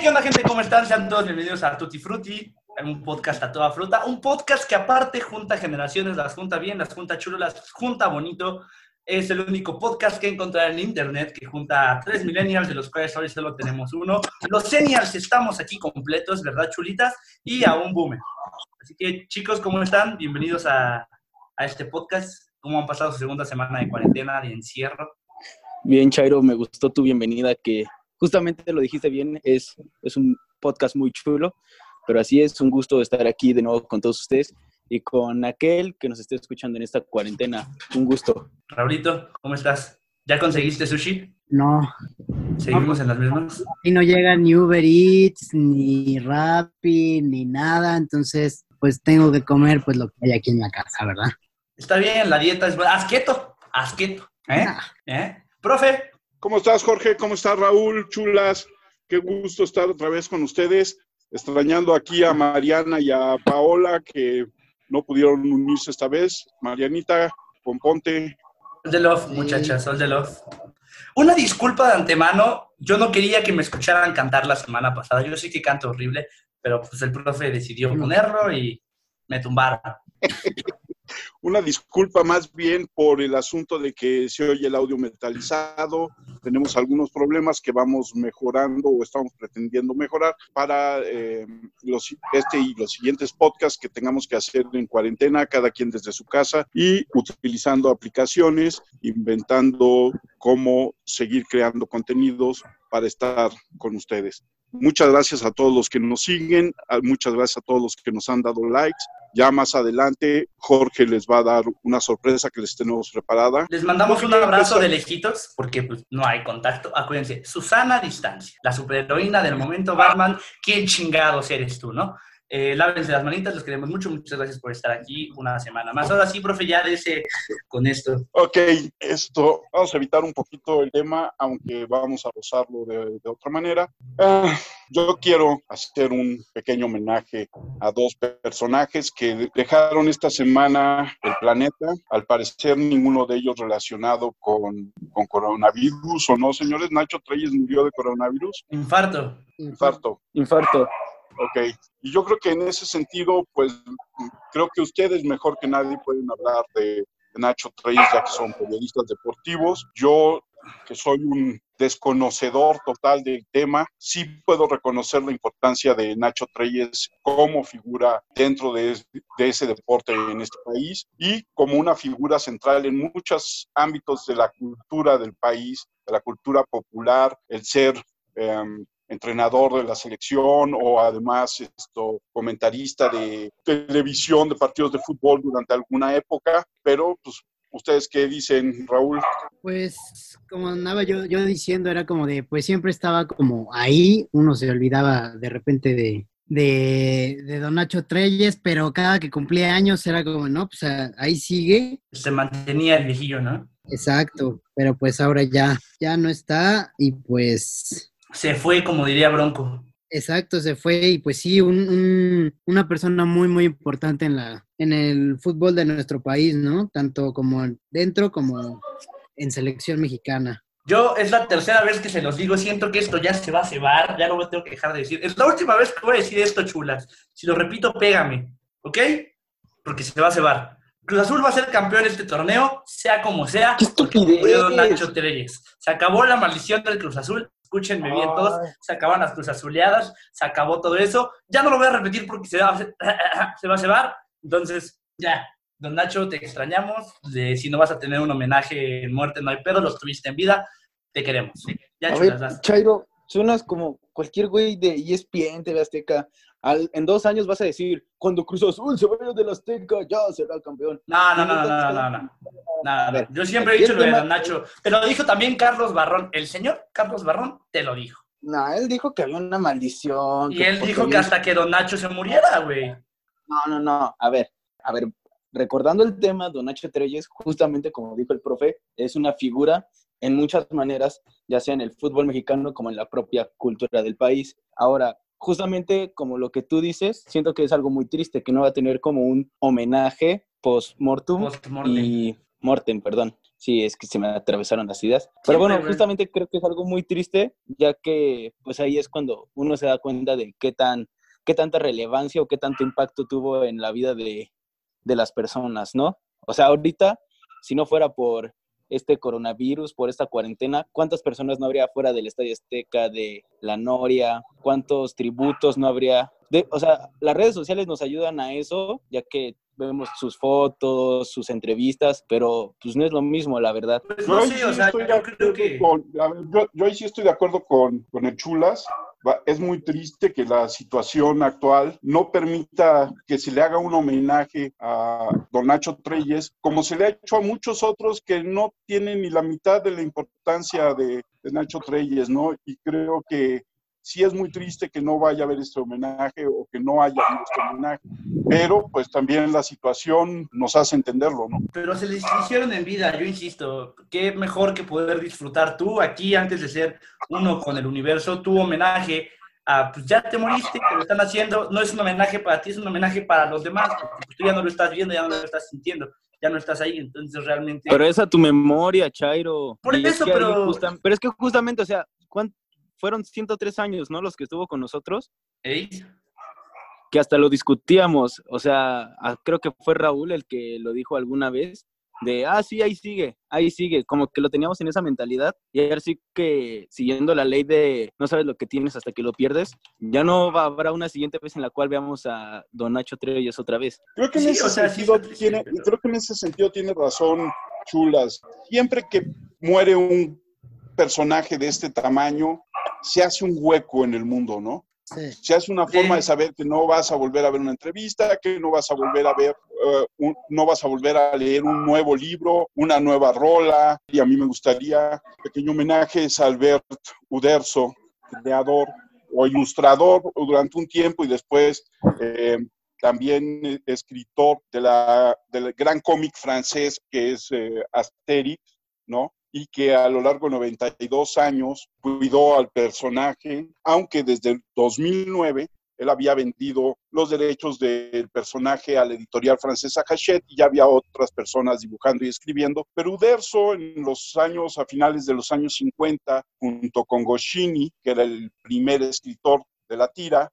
¿qué onda, gente? ¿Cómo están? Sean todos bienvenidos a Tutti Frutti, un podcast a toda fruta. Un podcast que, aparte, junta generaciones, las junta bien, las junta chulo, las junta bonito. Es el único podcast que encontrar en internet que junta a tres millennials, de los cuales hoy solo tenemos uno. Los seniors estamos aquí completos, ¿verdad, chulitas? Y a un boomer. Así que, chicos, ¿cómo están? Bienvenidos a, a este podcast. ¿Cómo han pasado su segunda semana de cuarentena, de encierro? Bien, Chairo, me gustó tu bienvenida, que justamente lo dijiste bien, es, es un podcast muy chulo, pero así es, un gusto estar aquí de nuevo con todos ustedes y con aquel que nos esté escuchando en esta cuarentena. Un gusto. Raulito, ¿cómo estás? ¿Ya conseguiste sushi? No. ¿Seguimos en las mismas? Y no llega ni Uber Eats, ni Rappi, ni nada, entonces pues tengo que comer pues lo que hay aquí en la casa, ¿verdad? Está bien, la dieta es buena. Asqueto, asqueto. ¿Eh? ¿Eh? Profe. ¿Cómo estás, Jorge? ¿Cómo estás, Raúl? Chulas. Qué gusto estar otra vez con ustedes. Extrañando aquí a Mariana y a Paola, que no pudieron unirse esta vez. Marianita, Pomponte. Sol de love, muchachas, sol de love. Una disculpa de antemano. Yo no quería que me escucharan cantar la semana pasada. Yo sí que canto horrible, pero pues el profe decidió ponerlo y me tumbaron. Una disculpa más bien por el asunto de que se oye el audio metalizado. Tenemos algunos problemas que vamos mejorando o estamos pretendiendo mejorar para eh, los, este y los siguientes podcasts que tengamos que hacer en cuarentena, cada quien desde su casa y utilizando aplicaciones, inventando cómo seguir creando contenidos para estar con ustedes. Muchas gracias a todos los que nos siguen, muchas gracias a todos los que nos han dado likes. Ya más adelante, Jorge les va a dar una sorpresa que les tenemos preparada. Les mandamos un abrazo de lejitos, porque pues, no hay contacto. Acuérdense, Susana Distancia, la superheroína del momento Batman. ¿Quién chingados eres tú, no? Eh, lávense las manitas, los queremos mucho. Muchas gracias por estar aquí una semana más. Ahora sí, profe, ya ese con esto. Ok, esto, vamos a evitar un poquito el tema, aunque vamos a usarlo de, de otra manera. Uh, yo quiero hacer un pequeño homenaje a dos personajes que dejaron esta semana el planeta. Al parecer, ninguno de ellos relacionado con, con coronavirus, ¿o no, señores? Nacho Treyes murió de coronavirus. Infarto. Infarto. Infarto. Ok, y yo creo que en ese sentido, pues creo que ustedes mejor que nadie pueden hablar de, Nacho Treyes, ya que son periodistas deportivos. Yo, que soy un desconocedor total del tema, sí puedo reconocer la importancia de Nacho Treyes como figura dentro de, de, ese deporte en este país y como una figura central en muchos ámbitos de la cultura del país, de la cultura popular, el ser... Um, entrenador de la selección o además esto, comentarista de televisión de partidos de fútbol durante alguna época, pero pues ¿Ustedes qué dicen, Raúl? Pues como andaba yo, yo diciendo, era como de, pues siempre estaba como ahí, uno se olvidaba de repente de, de, de Don Nacho Treyes, pero cada que cumplía años era como, no, pues ahí sigue. Se mantenía el viejillo, ¿no? Exacto, pero pues ahora ya, ya no está y pues se fue, como diría Bronco. Exacto, se fue y pues sí, un, un, una persona muy, muy importante en, la, en el fútbol de nuestro país, ¿no? Tanto como dentro como en selección mexicana. Yo es la tercera vez que se los digo, siento que esto ya se va a cebar, ya no me tengo que dejar de decir. Es la última vez que voy a decir esto, chulas. Si lo repito, pégame, ¿ok? Porque se va a cebar. Cruz Azul va a ser campeón de este torneo, sea como sea. ¡Qué estupidez! Nacho Treyes. Se acabó la maldición del Cruz Azul escúchenme bien todos, se acaban las cruzas azuleadas, se acabó todo eso. Ya no lo voy a repetir porque se va, se va a cebar. Entonces, ya, don Nacho, te extrañamos. De, si no vas a tener un homenaje en muerte, no hay pedo, los tuviste en vida, te queremos. Ya, a ver, Chairo, suenas como cualquier güey de ESPN, TV Azteca. Al, en dos años vas a decir, cuando Cruz Azul se vaya de la Azteca, ya será campeón. No, no, no, no, no, no, no. no, no. Yo siempre he dicho lo de Don Nacho. Te lo dijo también Carlos Barrón. El señor Carlos Barrón te lo dijo. No, él dijo que había una maldición. Y él dijo que hasta que Don Nacho se muriera, güey. No, no, no. A ver, a ver, recordando el tema, Don Nacho Treyes, justamente como dijo el profe, es una figura en muchas maneras, ya sea en el fútbol mexicano como en la propia cultura del país. Ahora, justamente como lo que tú dices, siento que es algo muy triste, que no va a tener como un homenaje post-mortem Post-mortem. y mortem, perdón. sí, es que se me atravesaron las ideas. Pero bueno, justamente creo que es algo muy triste, ya que pues ahí es cuando uno se da cuenta de qué tan qué tanta relevancia o qué tanto impacto tuvo en la vida de, de las personas, ¿no? O sea, ahorita, si no fuera por este coronavirus, por esta cuarentena, ¿cuántas personas no habría fuera del Estadio Azteca, de la Noria? ¿Cuántos tributos no habría? De, o sea, las redes sociales nos ayudan a eso, ya que vemos sus fotos, sus entrevistas, pero pues no es lo mismo, la verdad. yo, sí, o sea, yo creo que... yo, ahí sí estoy de acuerdo con, con el Chulas, es muy triste que la situación actual no permita que se le haga un homenaje a don Nacho Treyes, como se le ha hecho a muchos otros que no tienen ni la mitad de la importancia de, de Nacho Treyes, ¿no? Y creo que sí es muy triste que no vaya a haber este homenaje o que no haya este homenaje, pero pues también la situación nos hace entenderlo, ¿no? Pero se les hicieron en vida, yo insisto, qué mejor que poder disfrutar tú aquí antes de ser uno con el universo, tu homenaje a, pues ya te moriste, que lo están haciendo, no es un homenaje para ti, es un homenaje para los demás, porque tú ya no lo estás viendo, ya no lo estás sintiendo ya no estás ahí, entonces realmente... Pero esa tu memoria, Chairo. Por eso, pero... pero es que justamente, o sea, ¿cuánto, fueron 103 años, ¿no? Los que estuvo con nosotros. Que hasta lo discutíamos, o sea, creo que fue Raúl el que lo dijo alguna vez, de, ah, sí, ahí sigue, ahí sigue, como que lo teníamos en esa mentalidad, y ahora sí que siguiendo la ley de no sabes lo que tienes hasta que lo pierdes, ya no va, habrá una siguiente vez en la cual veamos a Don Nacho Treyes otra vez. Creo que en ese sentido tiene, creo que en ese sentido tiene razón Chulas. Siempre que muere un personaje de este tamaño, se hace un hueco en el mundo, ¿no? Se hace una forma de saber que no vas a volver a ver una entrevista, que no vas a volver a ver, eh, no vas a volver a leer un nuevo libro, una nueva rola. Y a mí me gustaría pequeño homenaje a Albert Uderzo, creador o ilustrador durante un tiempo y después eh, también escritor de la, del gran cómic francés que es eh, Asterix, ¿no? Y que a lo largo de 92 años cuidó al personaje, aunque desde el 2009 él había vendido los derechos del personaje a la editorial francesa Hachette y ya había otras personas dibujando y escribiendo. Pero Uderzo en los años, a finales de los años 50, junto con Goscinny, que era el primer escritor de la tira,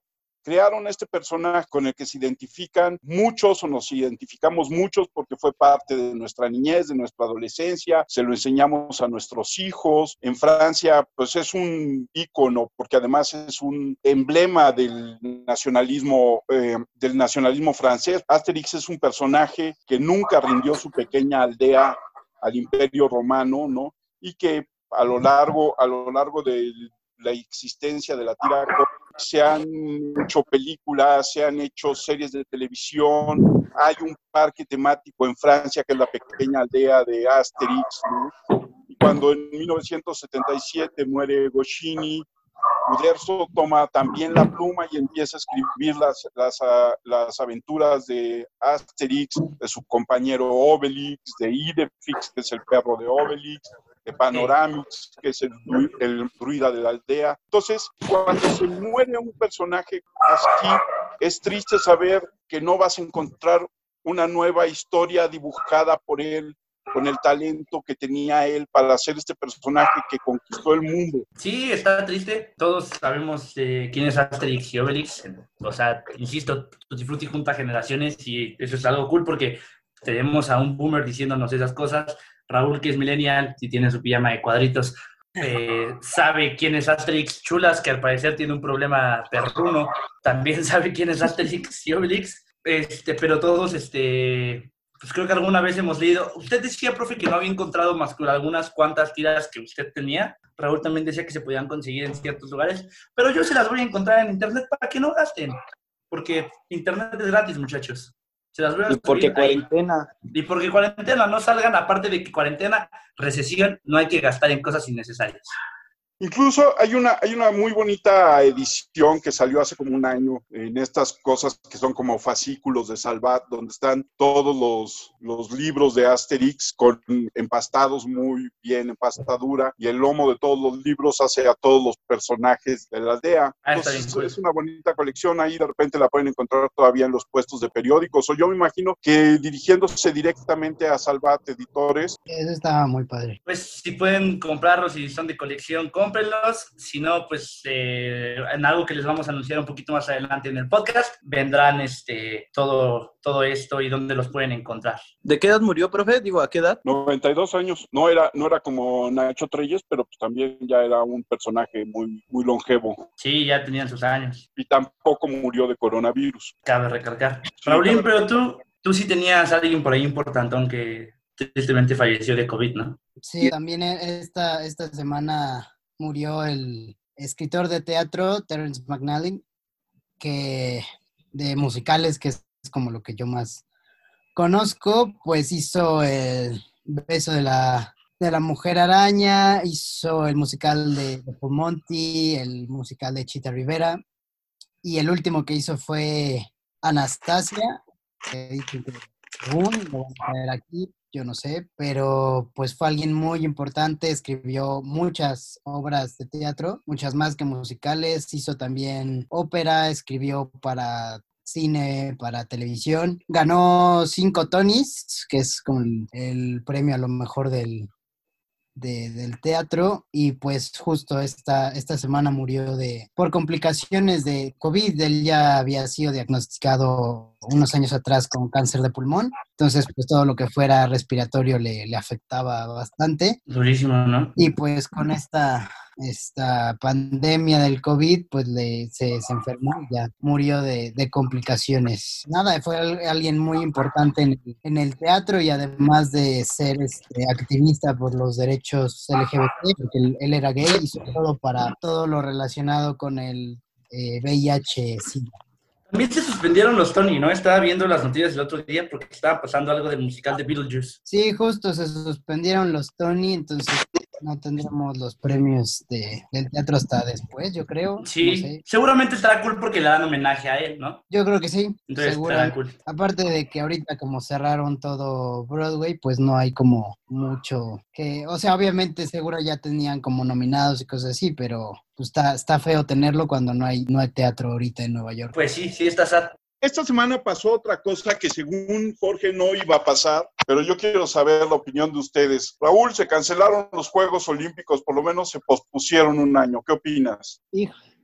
crearon este personaje con el que se identifican muchos o nos identificamos muchos porque fue parte de nuestra niñez, de nuestra adolescencia, se lo enseñamos a nuestros hijos. En Francia, pues es un ícono porque además es un emblema del nacionalismo, eh, del nacionalismo francés. Asterix es un personaje que nunca rindió su pequeña aldea al imperio romano, ¿no? Y que a lo largo, a lo largo de la existencia de la tira se han hecho películas, se han hecho series de televisión, hay un parque temático en Francia que es la pequeña aldea de Asterix, cuando en 1977 muere Goscinny, Uderzo toma también la pluma y empieza a escribir las, las, las, aventuras de Asterix, de su compañero Obelix, de Idefix, que es el perro de Obelix, Panoramix, que es el, el druida de la aldea. Entonces, cuando se muere un personaje así, es triste saber que no vas a encontrar una nueva historia dibujada por él con el talento que tenía él para hacer este personaje que conquistó el mundo. Sí, está triste. Todos sabemos eh, quién es Asterix y Obelix. O sea, insisto, Tutti Frutti junta generaciones y eso es algo cool porque tenemos a un boomer diciéndonos esas cosas, Raúl, que es millennial y tiene su pijama de cuadritos, eh, sabe quién es Asterix Chulas, que al parecer tiene un problema perruno, también sabe quién es Asterix y Obelix, este, pero todos, este, pues creo que alguna vez hemos leído. Usted decía, profe, que no había encontrado más que algunas cuantas tiras que usted tenía. Raúl también decía que se podían conseguir en ciertos lugares, pero yo se las voy a encontrar en internet para que no gasten, porque internet es gratis, muchachos. Y porque cuarentena. Y porque cuarentena, no salgan, aparte de que cuarentena, recesión, no hay que gastar en cosas innecesarias. Incluso hay una, hay una muy bonita edición que salió hace como un año en estas cosas que son como fascículos de Salvat, donde están todos los, los libros de Asterix con empastados muy bien, empastadura, y el lomo de todos los libros hace a todos los personajes de la aldea. Ah, está Entonces, es una bonita colección ahí, de repente la pueden encontrar todavía en los puestos de periódicos, o yo me imagino que dirigiéndose directamente a Salvat Editores, Eso estaba muy padre. Pues si pueden comprarlos y son de colección, cómprenlos. Si no, pues eh, en algo que les vamos a anunciar un poquito más adelante en el podcast, vendrán este, todo, todo esto y dónde los pueden encontrar. ¿De qué edad murió, profe? Digo, ¿a qué edad? 92 años, no era, no era como Nacho Treyes, pero pues también ya era un personaje muy, muy longevo Sí, ya tenían sus años, y tampoco murió de coronavirus. cabe recalcar. Sí, Raulín, cabe pero tú, tú sí tenías a alguien por ahí importantón que tristemente falleció de COVID, ¿no? Sí, también esta, esta semana murió el escritor de teatro Terence McNally, que de musicales, que es como lo que yo más conozco, pues hizo el beso de la, de la mujer araña, hizo el musical de, de Monty, el musical de Chita Rivera, y el último que hizo fue Anastasia, que según lo a aquí, yo no sé, pero pues fue alguien muy importante, escribió muchas obras de teatro, muchas más que musicales, hizo también ópera, escribió para cine, para televisión, ganó cinco Tonys, que es como el, premio a lo mejor del, de- del teatro y pues justo esta, esta semana murió de por complicaciones de COVID. Él ya había sido diagnosticado unos años atrás con cáncer de pulmón, entonces pues todo lo que fuera respiratorio le, le afectaba bastante Durísimo, ¿no? y pues con esta, esta pandemia del COVID pues le, se, se enfermó y ya murió de, de complicaciones. Nada, fue al- alguien muy importante en el, en el teatro y además de ser este, activista por los derechos LGBT, porque él, él era gay y sobre todo para todo lo relacionado con el eh, VIH, SIDA. También se suspendieron los Tony, ¿no? Estaba viendo las noticias el otro día porque estaba pasando algo del musical de Beetlejuice. Sí, justo se suspendieron los Tony, entonces no tendremos los premios de, del teatro hasta después, yo creo. Sí, no sé. seguramente estará cool porque le dan homenaje a él, ¿no? Yo creo que sí, Entonces seguro. estará cool. Aparte de que ahorita como cerraron todo Broadway, pues no hay como mucho que, o sea, obviamente seguro ya tenían como nominados y cosas así, pero pues está, está feo tenerlo cuando no hay, no hay teatro ahorita en Nueva York. Pues sí, sí está sad. Esta semana pasó otra cosa que según Jorge no iba a pasar, pero yo quiero saber la opinión de ustedes. Raúl, se cancelaron los Juegos Olímpicos, por lo menos se pospusieron un año. ¿Qué opinas?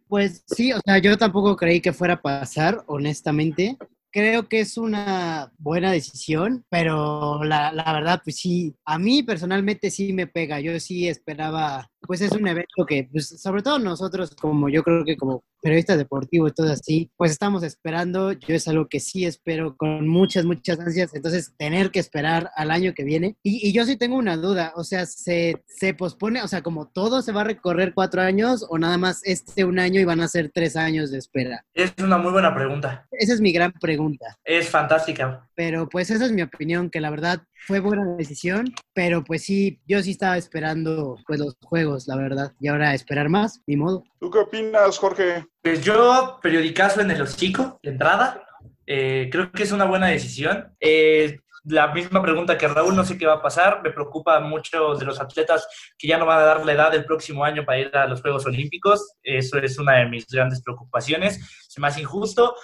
Pues sí, o sea, yo tampoco creí que fuera a pasar, honestamente. Creo que es una buena decisión, pero la, la verdad, pues sí, a mí personalmente sí me pega. Yo sí esperaba, pues es un evento que, pues sobre todo nosotros, como yo creo que como periodistas deportivos y todo así, pues estamos esperando. Yo es algo que sí espero con muchas, muchas ansias. Entonces, tener que esperar al año que viene. Y, y yo sí tengo una duda, o sea, se, se pospone, o sea, como todo se va a recorrer cuatro años o nada más este un año y van a ser tres años de espera. Es una muy buena pregunta. Esa es mi gran pregunta. Es fantástica. Pero pues esa es mi opinión, que la verdad fue buena decisión, pero pues sí, yo sí estaba esperando pues los juegos, la verdad. Y ahora esperar más, ni modo. ¿Tú qué opinas, Jorge? Pues yo, periodicazo en el hocico, de entrada, eh, creo que es una buena decisión. Eh, la misma pregunta que Raúl, no sé qué va a pasar. Me preocupa mucho de los atletas que ya no van a dar la edad el próximo año para ir a los Juegos Olímpicos. Eso es una de mis grandes preocupaciones. Se me hace injusto.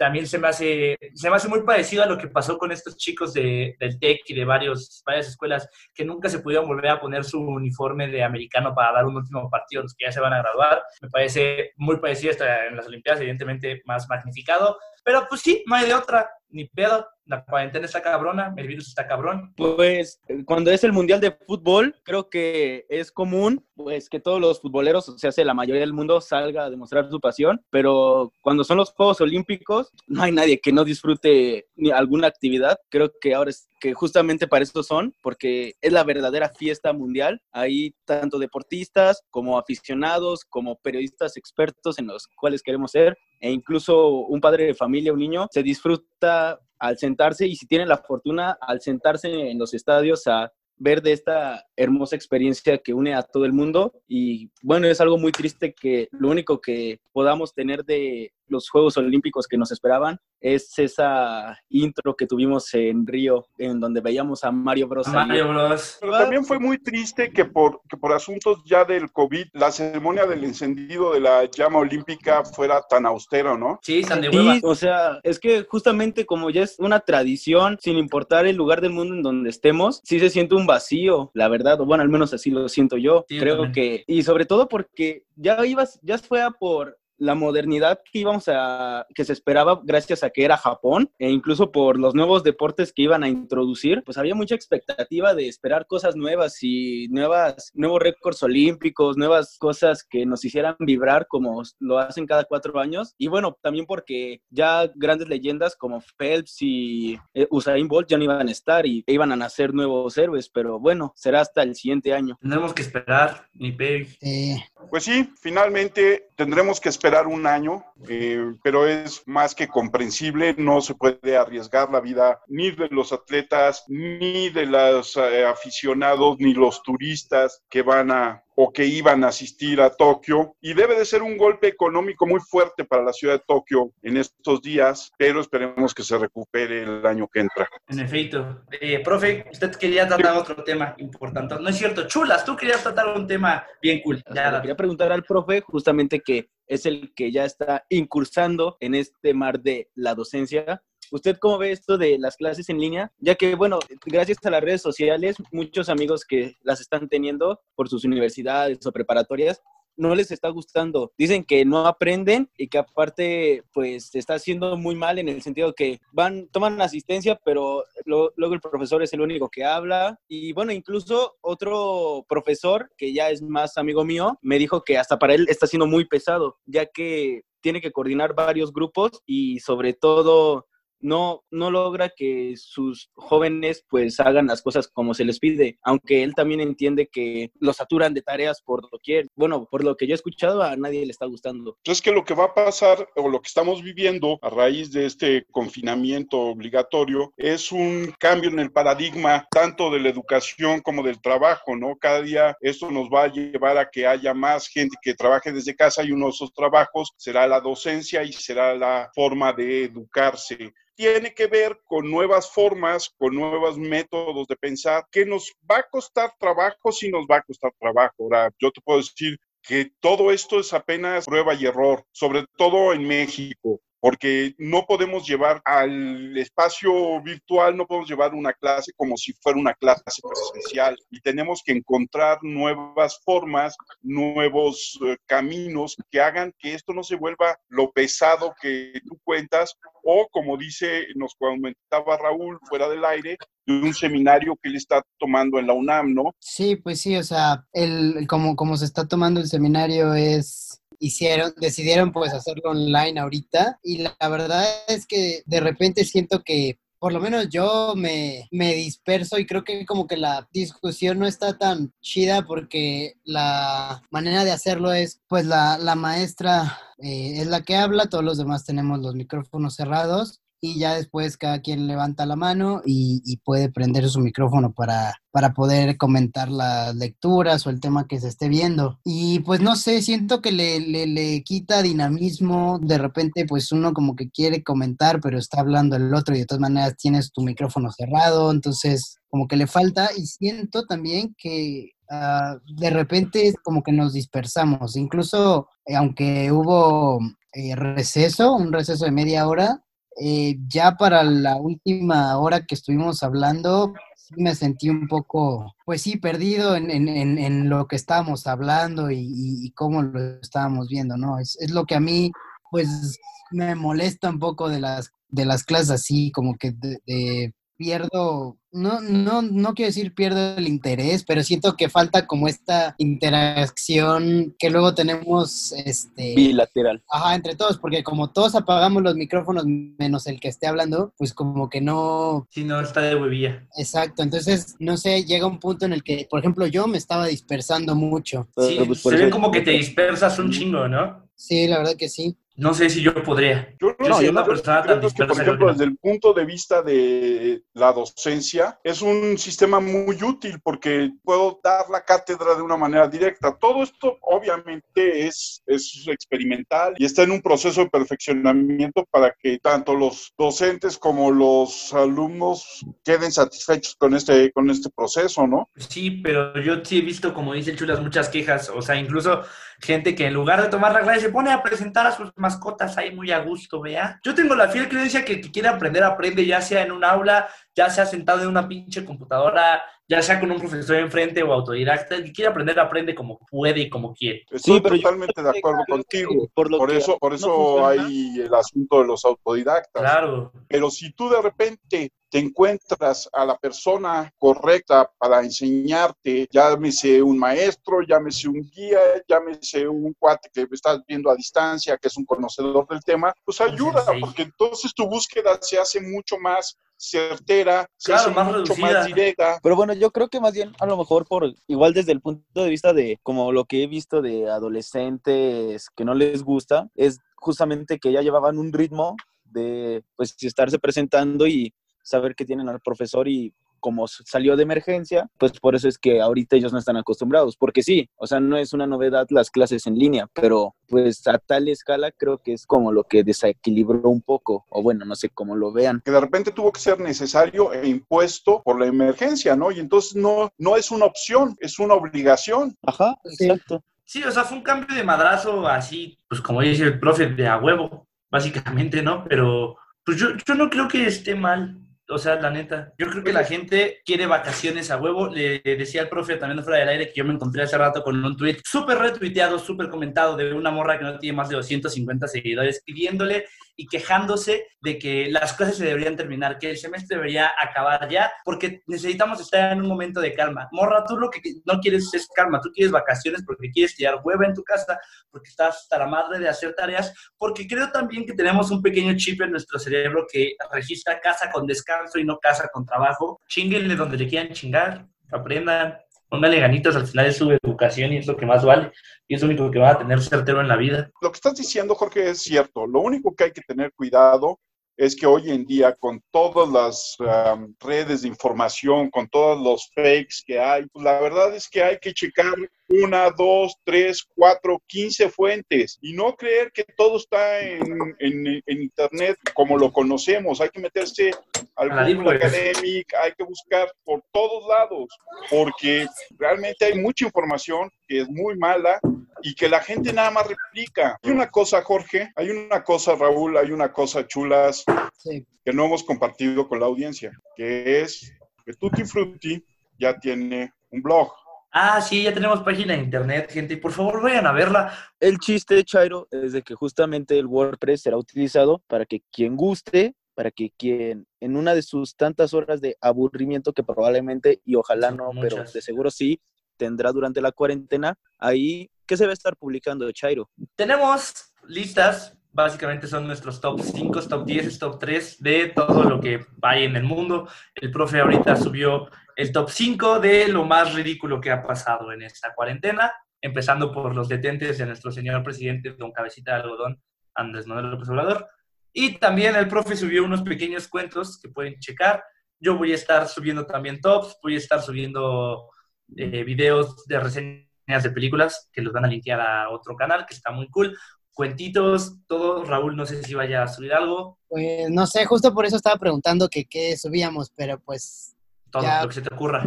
También se me hace, se me hace muy parecido a lo que pasó con estos chicos de, del TEC y de varios, varias escuelas que nunca se pudieron volver a poner su uniforme de americano para dar un último partido, los que ya se van a graduar. Me parece muy parecido hasta en las Olimpiadas, evidentemente más magnificado. Pero pues sí, no hay de otra, ni pedo. La cuarentena está cabrona, el virus está cabrón. Pues cuando es el Mundial de Fútbol, creo que es común pues que todos los futboleros, o sea, la mayoría del mundo salga a demostrar su pasión, pero cuando son los Juegos Olímpicos, no hay nadie que no disfrute ni alguna actividad. Creo que ahora es que justamente para eso son, porque es la verdadera fiesta mundial. Hay tanto deportistas como aficionados, como periodistas expertos en los cuales queremos ser, e incluso un padre de familia, un niño, se disfruta al sentarse y si tiene la fortuna al sentarse en los estadios a ver de esta hermosa experiencia que une a todo el mundo. Y bueno, es algo muy triste que lo único que podamos tener de los Juegos Olímpicos que nos esperaban es esa intro que tuvimos en Río, en donde veíamos a Mario Bros. Mario Bros. Pero también fue muy triste que por, que por asuntos ya del COVID, la ceremonia del encendido de la llama olímpica fuera tan austero, ¿no? Sí, tan de Sí, hueva. o sea, es que justamente como ya es una tradición, sin importar el lugar del mundo en donde estemos, sí se siente un vacío, la verdad, o bueno, al menos así lo siento yo. Sí, Creo también. que, y sobre todo porque ya ibas, ya fue a por la modernidad que íbamos a, que se esperaba gracias a que era Japón, e incluso por los nuevos deportes que iban a introducir, pues había mucha expectativa de esperar cosas nuevas y nuevas, nuevos récords olímpicos, nuevas cosas que nos hicieran vibrar como lo hacen cada cuatro años. Y bueno, también porque ya grandes leyendas como Phelps y eh, Usain Bolt ya no iban a estar y iban a nacer nuevos héroes, pero bueno, será hasta el siguiente año. Tendremos que esperar, mi Peri. Eh, Pues sí, finalmente tendremos que esperar un año, eh, pero es más que comprensible, no se puede arriesgar la vida ni de los atletas, ni de los eh, aficionados, ni los turistas que van a o que iban a asistir a Tokio. Y debe de ser un golpe económico muy fuerte para la ciudad de Tokio en estos días, pero esperemos que se recupere el año que entra. En efecto. Eh, profe, usted quería tratar otro tema importante. No es cierto, chulas, tú querías tratar un tema bien cool. Ya, dale. quería preguntar al profe justamente que es el que ya está incursando en este mar de la docencia. ¿Usted cómo ve esto de las clases en línea? Ya que, bueno, gracias a las redes sociales, muchos amigos que las están teniendo por sus universidades o preparatorias, no les está gustando. Dicen que no aprenden y que aparte, pues, está haciendo muy mal en el sentido que van, toman asistencia, pero luego el profesor es el único que habla. Y bueno, incluso otro profesor, que ya es más amigo mío, me dijo que hasta para él está siendo muy pesado, ya que tiene que coordinar varios grupos y sobre todo no, no logra que sus jóvenes pues hagan las cosas como se les pide, aunque él también entiende que los saturan de tareas por doquier. Bueno, por lo que yo he escuchado, a nadie le está gustando. Entonces, que lo que va a pasar o lo que estamos viviendo a raíz de este confinamiento obligatorio es un cambio en el paradigma tanto de la educación como del trabajo, ¿no? Cada día esto nos va a llevar a que haya más gente que trabaje desde casa y uno de esos trabajos será la docencia y será la forma de educarse tiene que ver con nuevas formas, con nuevos métodos de pensar, que nos va a costar trabajo, sí nos va a costar trabajo. Ahora, yo te puedo decir que todo esto es apenas prueba y error, sobre todo en México porque no podemos llevar al espacio virtual, no podemos llevar una clase como si fuera una clase presencial y tenemos que encontrar nuevas formas, nuevos eh, caminos que hagan que esto no se vuelva lo pesado que tú cuentas o como dice, nos comentaba Raúl fuera del aire, de un seminario que él está tomando en la UNAM, ¿no? sí, pues sí, o sea, el, como, como se está tomando el seminario es, hicieron, decidieron pues hacerlo online ahorita. Y la, verdad es que de repente siento que por lo menos yo me, me disperso y creo que como que la discusión no está tan chida porque la manera de hacerlo es, pues la, la maestra eh, es la que habla, todos los demás tenemos los micrófonos cerrados y ya después cada quien levanta la mano y, puede prender su micrófono para, para poder comentar las lecturas o el tema que se esté viendo. Y pues no sé, siento que le, le, le quita dinamismo, de repente pues uno como que quiere comentar, pero está hablando el otro y de todas maneras tienes tu micrófono cerrado, entonces como que le falta y siento también que uh, de repente como que nos dispersamos, incluso eh, aunque hubo eh, receso, un receso de media hora, eh, ya para la última hora que estuvimos hablando, me sentí un poco, pues sí, perdido en, en, en, lo que estábamos hablando y, cómo lo estábamos viendo, ¿no? Es, es, lo que a mí, pues, me molesta un poco de las, de las clases así, como que de pierdo, no, no, no quiero decir pierdo el interés, pero siento que falta como esta interacción que luego tenemos, este... Bilateral. Ajá, entre todos, porque como todos apagamos los micrófonos menos el que esté hablando, pues como que no... Sí, no, está de huevilla. Exacto, entonces, no sé, llega un punto en el que, por ejemplo, yo me estaba dispersando mucho. Sí, pues se ve como que te dispersas un chingo, ¿no? Sí, la verdad que sí. No sé si yo podría. Yo, Yo no, soy yo una persona creo tan que, por ejemplo, desde el punto de vista de la docencia, es un sistema muy útil porque puedo dar la cátedra de una manera directa. Todo esto obviamente es, es experimental y está en un proceso de perfeccionamiento para que tanto los docentes como los alumnos queden satisfechos con este, con este proceso, ¿no? Sí, pero yo sí he visto, como dice Chulas, muchas quejas. O sea, incluso gente que en lugar de tomar la clase se pone a presentar a sus mascotas ahí muy a gusto, vea. Yo tengo la fiel creencia que el que quiere aprender, aprende, ya sea en un aula, ya sea sentado en una pinche computadora, ya sea con un profesor enfrente o autodidacta. El que quiere aprender, aprende como puede y como quiere. Estoy pero yo totalmente de acuerdo contigo. Por, lo Por que eso, por eso hay el asunto de los autodidactas. Claro. Pero si tú de repente te encuentras a la persona correcta para enseñarte, llámese un maestro, llámese un guía, llámese un cuate que estás viendo a distancia, que es un conocedor del tema, pues ayuda, sensei. porque entonces tu búsqueda se hace mucho más certera, se Claro, hace más mucho reducida. más directa. Pero bueno, yo creo que más bien, a lo mejor por, igual desde el punto de vista de como lo que he visto de adolescentes que no les gusta, es justamente que ya llevaban un ritmo de pues estarse presentando y saber que tienen al profesor y como salió de emergencia, pues por eso es que ahorita ellos no están acostumbrados, porque sí, o sea, no es una novedad las clases en línea, pero pues a tal escala creo que es como lo que desequilibró un poco, o bueno, no sé cómo lo vean. que de repente tuvo que ser necesario e impuesto por la emergencia, ¿no? Y entonces no, no es una opción, es una obligación. Ajá, Sí. exacto. Sí, o sea, fue un cambio de madrazo así, pues como dice el profe, de a huevo, básicamente, ¿no? Pero pues yo, yo no creo que esté mal. O sea, la neta, yo creo que la gente quiere vacaciones a huevo. Le decía al profe también fuera del aire que yo me encontré hace rato con un tweet súper retuiteado, súper comentado de una morra que no tiene más de 250 seguidores pidiéndole y quejándose de que las clases se deberían terminar, que el semestre debería acabar ya, porque necesitamos estar en un momento de calma. Morra, tú lo que no quieres es calma, tú quieres vacaciones porque quieres tirar hueva en tu casa, porque estás hasta la madre de hacer tareas, porque creo también que tenemos un pequeño chip en nuestro cerebro que registra casa con descanso y no casa con trabajo. Chinguenle donde le quieran chingar, aprendan, pónganle ganitas, al final es su educación y es lo que más vale, y es lo único que van a tener certero en la vida. Lo que estás diciendo, Jorge, es cierto. Lo único que hay que tener cuidado es que hoy en día, con todas las um, redes de información, con todos los fakes que hay, pues la verdad es que hay que checar una, dos, tres, cuatro, quince fuentes y no creer que todo está en, en- en Internet como lo conocemos. Hay que meterse al A la deep Google web. Academic, hay que buscar por todos lados, porque realmente hay mucha información que es muy mala y que la gente nada más replica. Hay una cosa, Jorge, hay una cosa, Raúl, hay una cosa, chulas, Sí. que no hemos compartido con la audiencia, que es que Tutti Frutti ya tiene un blog. Ah, sí, ya tenemos página de internet, gente, y por favor vayan a verla. El chiste, Chairo, es de que justamente el WordPress será utilizado para que quien guste, para que quien en una de sus tantas horas de aburrimiento que probablemente, y ojalá no, pero de seguro sí, tendrá durante la cuarentena, ahí, ¿qué se va a estar publicando, Chairo? Tenemos listas, básicamente son nuestros top 5, top 10, top 3 de todo lo que hay en el mundo. El profe ahorita subió el top 5 de lo más ridículo que ha pasado en esta cuarentena, empezando por los detentes de nuestro señor presidente, don Cabecita de Algodón, Andrés Manuel López Obrador. Y también el profe subió unos pequeños cuentos que pueden checar. Yo voy a estar subiendo también tops, voy a estar subiendo eh, videos de reseñas de películas que los van a linkear a otro canal que está muy cool. Cuentitos, todo. Raúl, no sé si vaya a subir algo. Pues no sé, justo por eso estaba preguntando que qué subíamos, pero pues, Todo Ya. lo que se te ocurra.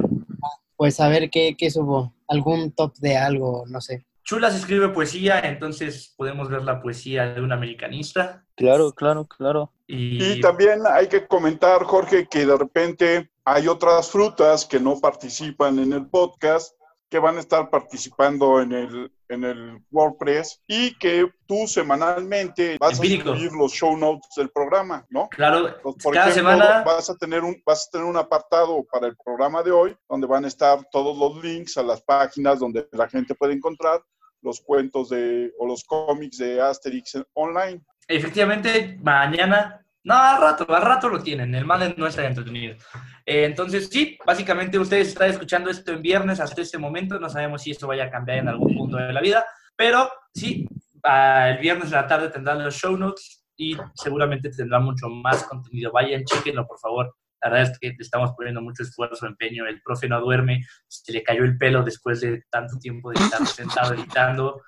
pues a ver qué, qué subo. Algún top de algo, no sé. Chulas escribe poesía, entonces podemos ver la poesía de un americanista. Claro, claro, claro. Y, Y también hay que comentar, Jorge, que de repente hay otras frutas que no participan en el podcast, que van a estar participando en el, en el WordPress y que tú semanalmente vas Empírico. a subir los show notes del programa, ¿no? claro, Entonces, por cada ejemplo, semana vas a tener un vas a tener un apartado para el programa de hoy donde van a estar todos los links a las páginas donde la gente puede encontrar los cuentos de o los cómics de Asterix online. Efectivamente, mañana, no, al rato, al rato lo tienen, el mal no está entretenido. Eh, entonces, sí, básicamente ustedes están escuchando esto en viernes hasta este momento, no sabemos si esto vaya a cambiar en algún punto de la vida, pero sí, ah, el viernes de la tarde tendrán los show notes y seguramente tendrá mucho más contenido. Vayan, chequenlo, por favor. La verdad es que estamos poniendo mucho esfuerzo, empeño. El profe no duerme, se le cayó el pelo después de tanto tiempo de estar sentado editando.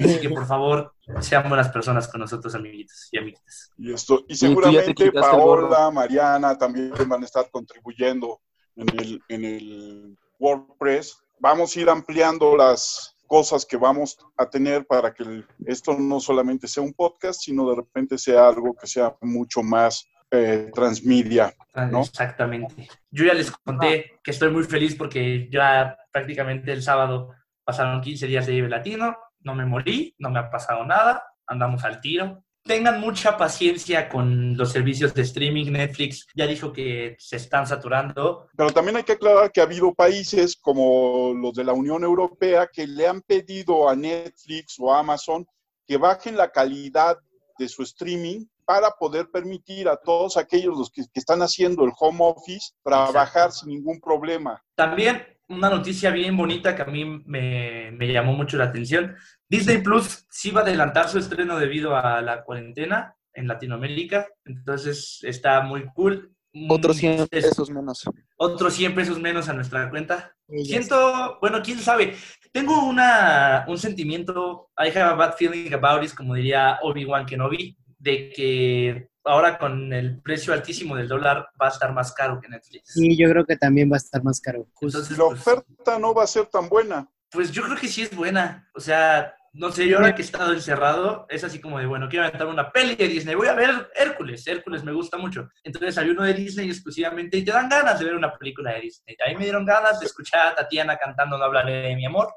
Así que por favor, sean buenas personas con nosotros, amiguitos y amiguitas. Y, esto, y seguramente Paola. Mariana también van a estar contribuyendo en el, en el WordPress. Vamos a ir ampliando las cosas que vamos a tener para que el- esto no solamente sea un podcast, sino de repente sea algo que sea mucho más eh, transmedia. ¿no? Exactamente. Yo ya les conté que estoy muy feliz porque ya prácticamente el sábado pasaron 15 días de Vive Latino, no me morí, no me ha pasado nada, andamos al tiro. Tengan mucha paciencia con los servicios de streaming. Netflix ya dijo que se están saturando. Pero también hay que aclarar que ha habido países como los de la Unión Europea que le han pedido a Netflix o a Amazon que bajen la calidad de su streaming para poder permitir a todos aquellos los que, que están haciendo el home office trabajar sin ningún problema. También una noticia bien bonita que a mí me, me llamó mucho la atención. Disney Plus sí va a adelantar su estreno debido a la cuarentena en Latinoamérica. Entonces está muy cool. Otros Mm, 100 es- pesos menos. Otros 100 pesos menos a nuestra cuenta. Ya Siento, bueno, quién sabe. Tengo una, un sentimiento, I have a bad feeling about it, como diría Obi-Wan Kenobi, de que ahora con el precio altísimo del dólar va a estar más caro que Netflix. Sí, yo creo que también va a estar más caro. Entonces, La pues, oferta no va a ser tan buena. Pues yo creo que sí es buena. O sea, no sé, yo ahora que he estado encerrado, es así como de, bueno, quiero aventar una peli de Disney. Voy a ver Hércules. Hércules me gusta mucho. Entonces hay uno de Disney exclusivamente y te dan ganas de ver una película de Disney. A mí me dieron ganas de escuchar a Tatiana cantando No hablaré de mi amor,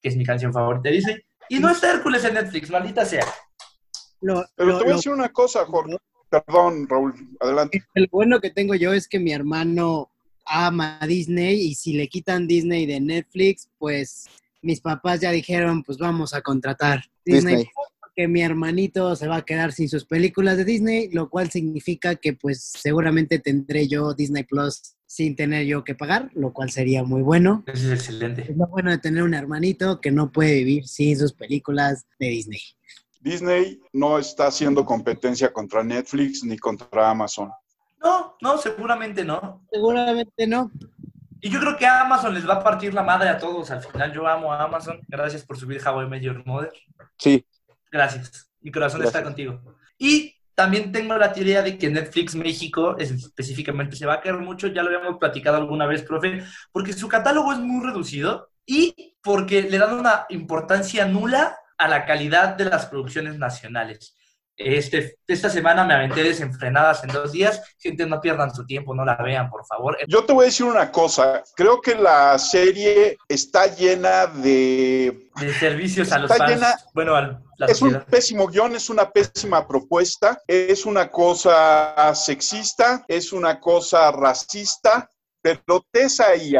que es mi canción favorita de Disney. Y no está Hércules en Netflix, maldita sea. Lo, Pero lo- te voy a decir una cosa, Jorge. Perdón, Raúl, adelante. el bueno que tengo yo es que mi hermano ama a Disney y si le quitan Disney de Netflix, pues mis papás ya dijeron, pues vamos a contratar Disney. Disney. Porque mi hermanito se va a quedar sin sus películas de Disney, lo cual significa que pues seguramente tendré yo Disney Plus sin tener yo que pagar, lo cual sería muy bueno. Eso es excelente. Es lo bueno de tener un hermanito que no puede vivir sin sus películas de Disney. Disney no está haciendo competencia contra Netflix ni contra Amazon. No, no, seguramente no. Seguramente no. Y yo creo que Amazon les va a partir la madre a todos. Al final yo amo a Amazon. Gracias por subir How I Met Your Mother. Sí, Gracias. Mi corazón está contigo. Y también tengo la teoría de que Netflix México es- específicamente se va a caer mucho, ya lo habíamos platicado alguna vez, profe, porque su catálogo es muy reducido y porque le dan una importancia nula a la calidad de las producciones nacionales. Este, esta semana me aventé desenfrenadas en dos días. Gente, no pierdan su tiempo, no la vean, por favor. Yo te voy a decir una cosa. Creo que la serie está llena de De servicios a los Está fans. llena- bueno, Es un pésimo guion, es una pésima propuesta, es una cosa sexista, es una cosa racista, pero Tessa y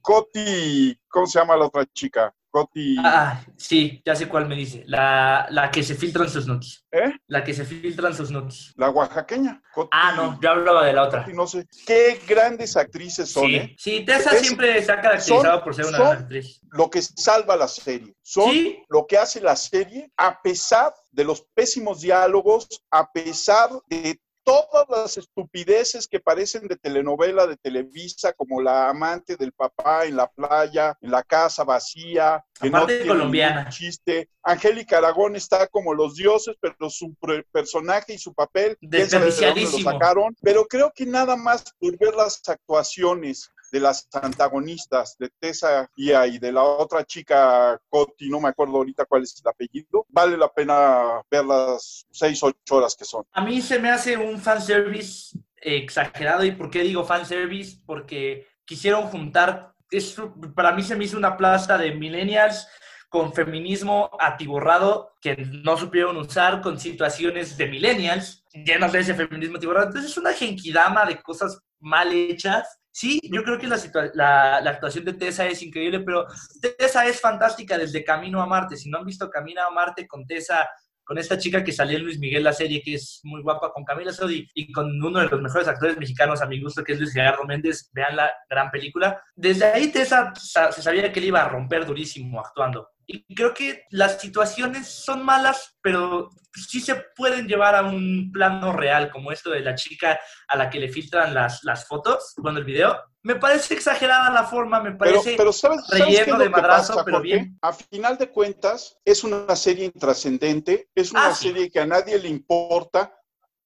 Coti, ¿cómo se llama la otra chica? Coti, Ah, sí, ya sé cuál me dice. La, la que se filtran sus nudes. ¿eh? La que se filtran sus nudes. La oaxaqueña. Coti- Ah, no, yo hablaba de la otra. Coti, no sé. Qué grandes actrices son, Sí, ¿eh? sí, Tessa Es- siempre se ha caracterizado son- por ser una gran actriz. Lo que salva la serie. Son Sí, lo que hace la serie, a pesar de los pésimos diálogos, a pesar de todas las estupideces que parecen de telenovela de Televisa, como la amante del papá en la playa, en la casa vacía, que no Aparte colombiana. chiste. Angélica Aragón está como los dioses, pero su personaje y su papel, quién sabe de dónde lo sacaron. Pero creo que nada más por ver las actuaciones de las antagonistas, de Tessa Ia y de la otra chica Coti, no me acuerdo ahorita cuál es el apellido, vale la pena ver las seis, ocho horas que son. a mí se me hace un fanservice exagerado. ¿Y por qué digo fanservice? Porque quisieron juntar, es, para mí se me hizo una plasta de millennials con feminismo atiborrado que no supieron usar, con situaciones de millennials llenas de ese feminismo atiborrado. Entonces es una genkidama de cosas mal hechas. Sí, yo creo que la, la, la actuación de Tessa es increíble, pero Tessa es fantástica desde Camino a Marte. Si no han visto Camino a Marte con Tessa, con esta chica que salió en Luis Miguel, la serie, que es muy guapa, con Camila Sodi y con uno de los mejores actores mexicanos a mi gusto, que es Luis Gerardo Méndez, vean la gran película. Desde ahí Tessa sa- se sabía que él iba a romper durísimo actuando. Y creo que las situaciones son malas, pero sí se pueden llevar a un plano real, como esto de la chica a la que le filtran las, las fotos, cuando el video. Me parece exagerada la forma, me parece pero, ¿sabes, ¿sabes qué es relleno de madrazo, pasa, pero bien. A final de cuentas, es una serie intrascendente, es una Ah, sí. serie que a nadie le importa,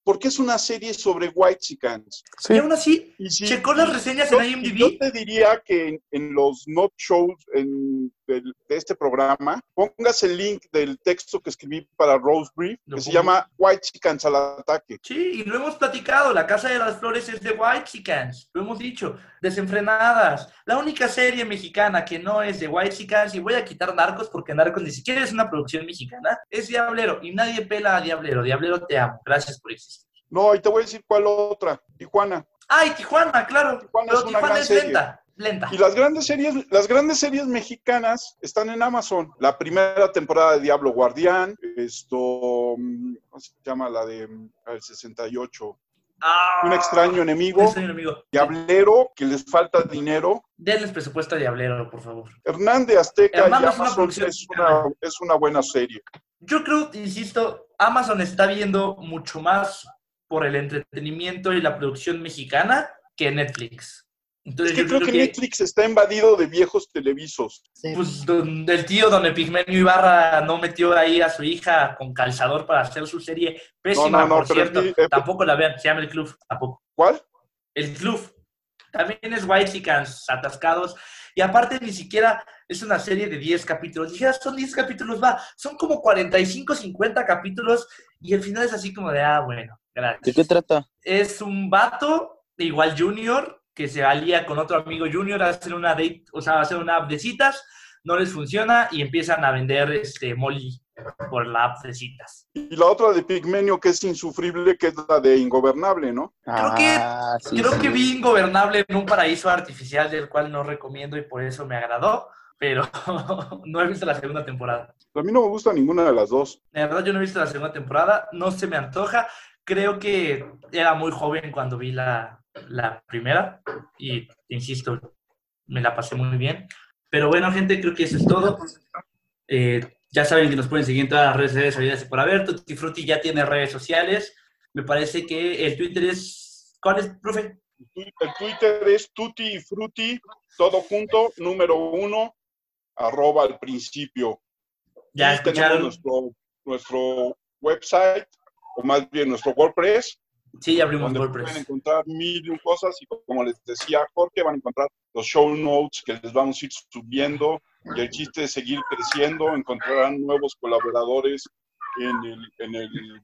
porque es una serie sobre white chickens. Y aún así, Y si- checó las y reseñas yo, en IMDb. yo te diría que en, en los not shows en- del- de este programa, pongas el link del texto que escribí para Rose Brief, que se llama White Chickens al ataque. Sí, y lo hemos platicado, La Casa de las Flores es de White Chickens, lo hemos dicho, desenfrenadas. La única serie mexicana que no es de White Chickens, y voy a quitar Narcos porque Narcos ni siquiera es una producción mexicana, es Diablero, y nadie pela a Diablero. Diablero, te amo, gracias por existir. No, y te voy a decir cuál otra, Tijuana. ¡Ay, Tijuana, claro! Tijuana pero es una Tijuana es serie. lenta, lenta. Y las grandes series, las grandes series mexicanas están en Amazon. La primera temporada de Diablo Guardián, esto, mm, ¿cómo se llama? La de mm, el 68. Ah, Un extraño enemigo. Un amigo. Diablero, que les falta dinero. Denles presupuesto a Diablero, por favor. Hernán de Azteca Hermano, y es una Amazon es una, es una buena serie. Yo creo, insisto, Amazon está viendo mucho más por el entretenimiento y la producción mexicana que Netflix. Es que yo creo que Netflix está invadido de viejos televisos. Sí. pues, don- el tío don Epigmenio Ibarra no metió ahí a su hija con calzador para hacer su serie pésima, No, no, no, por cierto. eh, Tampoco la vean, se llama El Club, tampoco. ¿Cuál? El Club. También es White Chickens, atascados. Y aparte ni siquiera es una serie de 10 capítulos. Dijeras, son 10 capítulos, va. Son como 45, 50 capítulos. Y el final es así como de, ah, bueno, ¿De gracias. qué trata? Es un vato, igual Junior, que se alía con otro amigo Junior a hacer una date, o sea, a hacer una app de citas. No les funciona y empiezan a vender este Molly por la app de citas. Y la otra de Pigmenio, que es insufrible, que es la de Ingobernable, ¿no? Creo que- Ah, sí, Creo sí. que vi Ingobernable en un paraíso artificial del cual no recomiendo y por eso me agradó, pero no he visto la segunda temporada. A mí no me gusta ninguna de las dos. La verdad yo no he visto la segunda temporada, no se me antoja. Creo que era muy joven cuando vi la, la primera y, insisto, me la pasé muy bien. Pero bueno, gente, creo que eso es todo. Eh, ya saben que nos pueden seguir en todas las redes sociales habidas por haber. Tutti Frutti ya tiene redes sociales. Me parece que el Twitter es... ¿Cuál es, profe? El Twitter es Tutti Frutti, todo junto, número uno, arroba al principio. Ya escucharon. nuestro, nuestro website, o más bien nuestro WordPress, Sí, abrimos donde WordPress. pueden encontrar mil y cosas y como les decía Jorge, van a encontrar los show notes que les vamos a ir subiendo y el chiste es seguir creciendo, encontrarán nuevos colaboradores en el, en el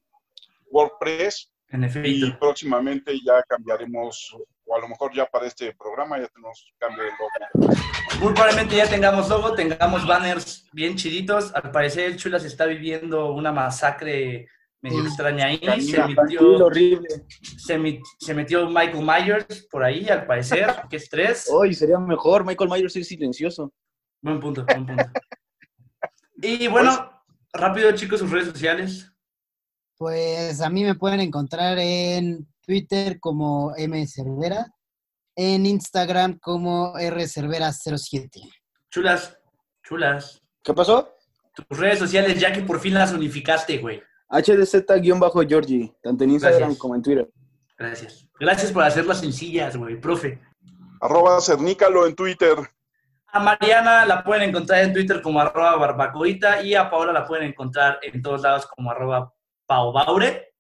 WordPress En y próximamente ya cambiaremos, o a lo mejor ya para este programa ya tenemos cambio de logo. Muy probablemente ya tengamos logo, tengamos banners bien chiditos. Al parecer el Chulas está viviendo una masacre medio Sí. extraña ahí. Se metió, horrible. se, se metió Michael Myers por ahí, al parecer. Qué estrés. Hoy sería mejor Michael Myers ser silencioso. Buen punto, buen punto. Y bueno, rápido chicos, sus redes sociales. Pues a mí me pueden encontrar en Twitter como M Cervera, en Instagram como R Cervera07. Chulas, chulas. ¿Qué pasó? Tus redes sociales, ya que por fin las unificaste, güey. HDZ-Georgie, tanto en Instagram Gracias. como en Twitter. Gracias. Gracias por hacerlas sencillas, güey, profe. Arroba Cernícalo en Twitter. A Mariana la pueden encontrar en Twitter como arroba barbacoita y a Paola la pueden encontrar en todos lados como arroba paubaure.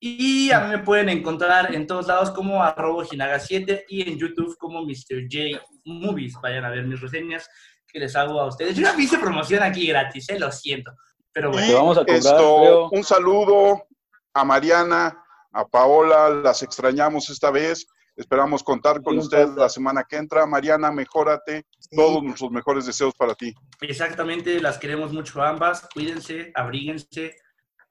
Y a mí me pueden encontrar en todos lados como arroba jinaga7 y en YouTube como Mr. J Movies. Vayan a ver mis reseñas que les hago a ustedes. Yo ya hice promoción aquí gratis, eh, lo siento. Pero Te bueno, vamos a cobrar, Esto, creo. un saludo a Mariana, a Paola, las extrañamos esta vez. Esperamos contar con ustedes la semana que entra. Mariana, mejórate. Todos nuestros mejores deseos para ti. exactamente, las queremos mucho ambas. Cuídense, abríguense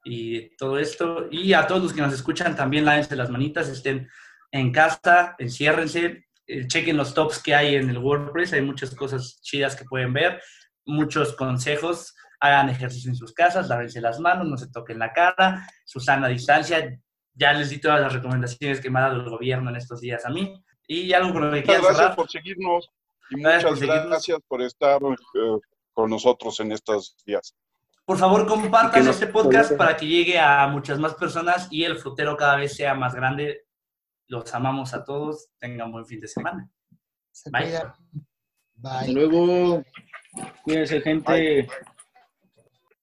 y todo esto. Y a todos los que nos escuchan también lávense las manitas, estén en casa, enciérrense, eh, chequen los tops que hay en el WordPress, hay muchas cosas chidas que pueden ver, muchos consejos, hagan ejercicio en sus casas, lávense las manos, no se toquen la cara, su sana distancia. Ya les di todas las recomendaciones que me ha dado el gobierno en estos días a mí. Y algo con lo que Muchas gracias por seguirnos y gracias muchas por gracias por estar eh, con nosotros en estos días. Por favor, compartan este podcast para que llegue a muchas más personas y el frutero cada vez sea más grande. Los amamos a todos. Tengan buen fin de semana. Bye. Bye. Luego. Cuídense, gente.